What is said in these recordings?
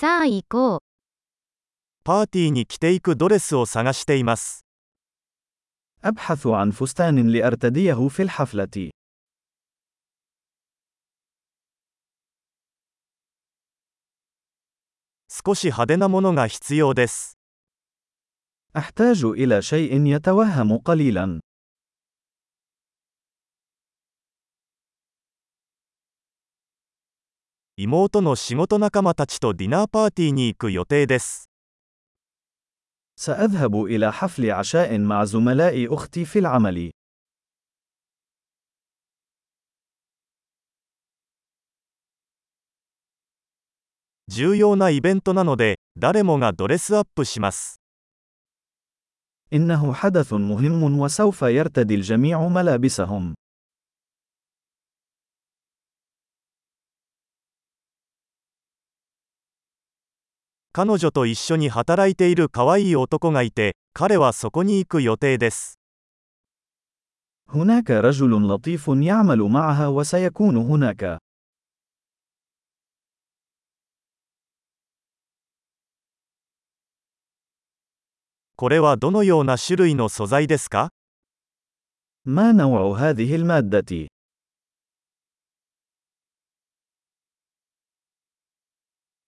さあ行こう。パーティーに着ていくドレスを探しています。 أبحث عن فستان لأرتديه في الحفلة. 少し派手なものが必要です。 أحتاج إلى شيء يتوهم قليلا. 妹の仕事仲間たちとディナーパーティーに行く予定です。 سأذهب إلى حفل عشاء مع زملاء أختي في العمل. 重要なイベントなので、誰もがドレスアップします。 إنه حدث مهم وسوف يرتدي الجميع ملابسهم. 彼女と一緒に働いている可愛い男がいて、彼はそこに行く予定です。 هناك رجل لطيف يعمل معها وسيكون هناك. これはどのような種類の素材ですか ما نوع هذه المادة؟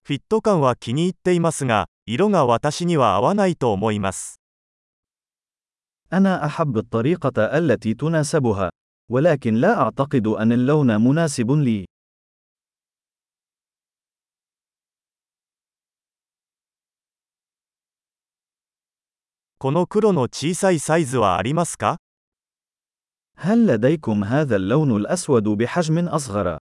フィット感は気に入っていますが、色が私には合わないと思います。 أنا أحب الطريقة التي تناسبها، ولكن لا أعتقد أن اللون مناسب لي. この黒の小さいサイズはありますか هل لديكم هذا اللون الأسود بحجم أصغر؟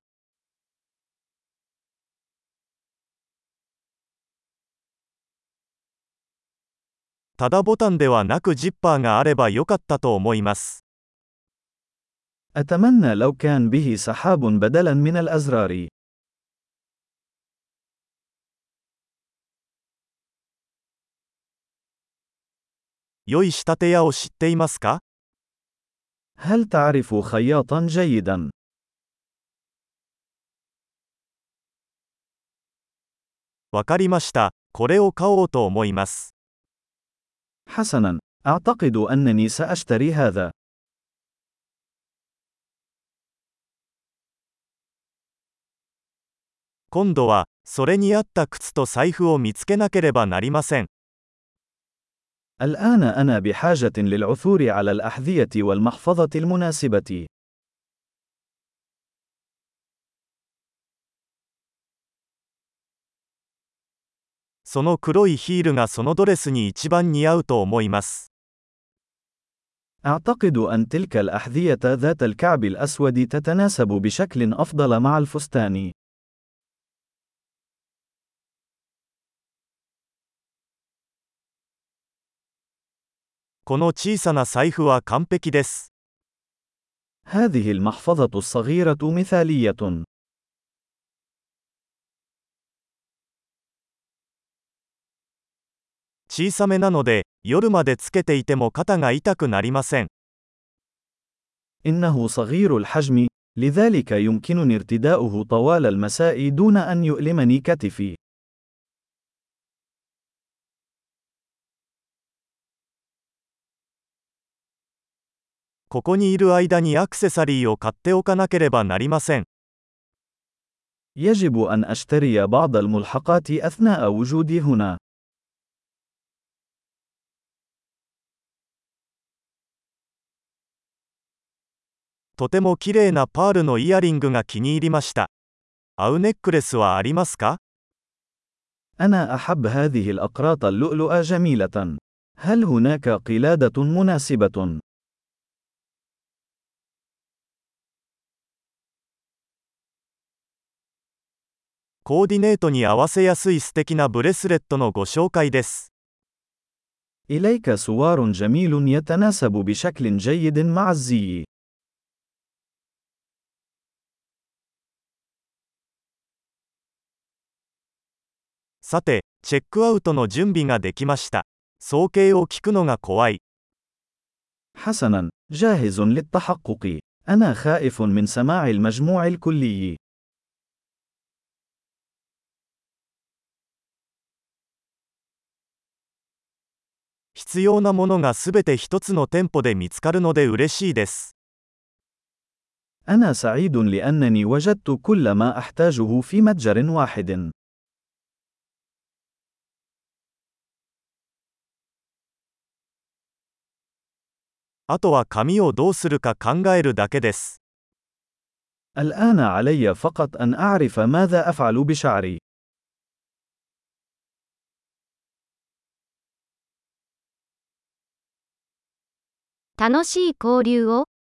ただボタンではなくジッパーがあればよかったと思います。 أتمنى لو كان به سحاب بدلاً من الأزرار. 良い仕立て屋を知っていますか هل تعرف خياطاً جيداً؟ わかりました。これを買おうと思います。 حسنا، أعتقد أنني سأشتري هذا. الآن أنا بحاجة للعثور على الأحذية والمحفظة المناسبة. その黒いヒールがそのドレスに一番似合うと思います。 أعتقد أن تلك الأحذية ذات الكعب الأسود تتناسب بشكل أفضل مع الفستان. この小さな財布は完璧です。 هذه المحفظة الصغيرة مثالية. 小さめなので、夜までつけていても肩が痛くなりません。 إنه صغير الحجم، لذلك يمكنني ارتداؤه طوال المساء دون أن يؤلمني كتفي. ここにいる間にアクセサリーを買っておかなければなりません。 يجب أن أشتري بعض الملحقات أثناء وجودي هنا. とても綺麗なパールのイヤリングが気に入りました。アウネックレスはありますか أنا أحب هذه الأقراط اللؤلؤة جميلة. هل هناك قلادة مناسبة؟ إليك سوار جميل يتناسب بشكل جيد مع الزي. さて、チェックアウトの準備ができました。総計を聞くのが怖い。حسنا جاهز للتحقق أنا خائف من سماع المجموع الكلي 必要なものがすべて一つの店舗で見つかるので嬉しいです。أنا سعيد لأنني وجدت كل ما أحتاجه في متجر واحد. あとは髪をどうするか考えるだけです。 الآن علي فقط أن أعرف ماذا أفعل بشعري. 楽しい交流を。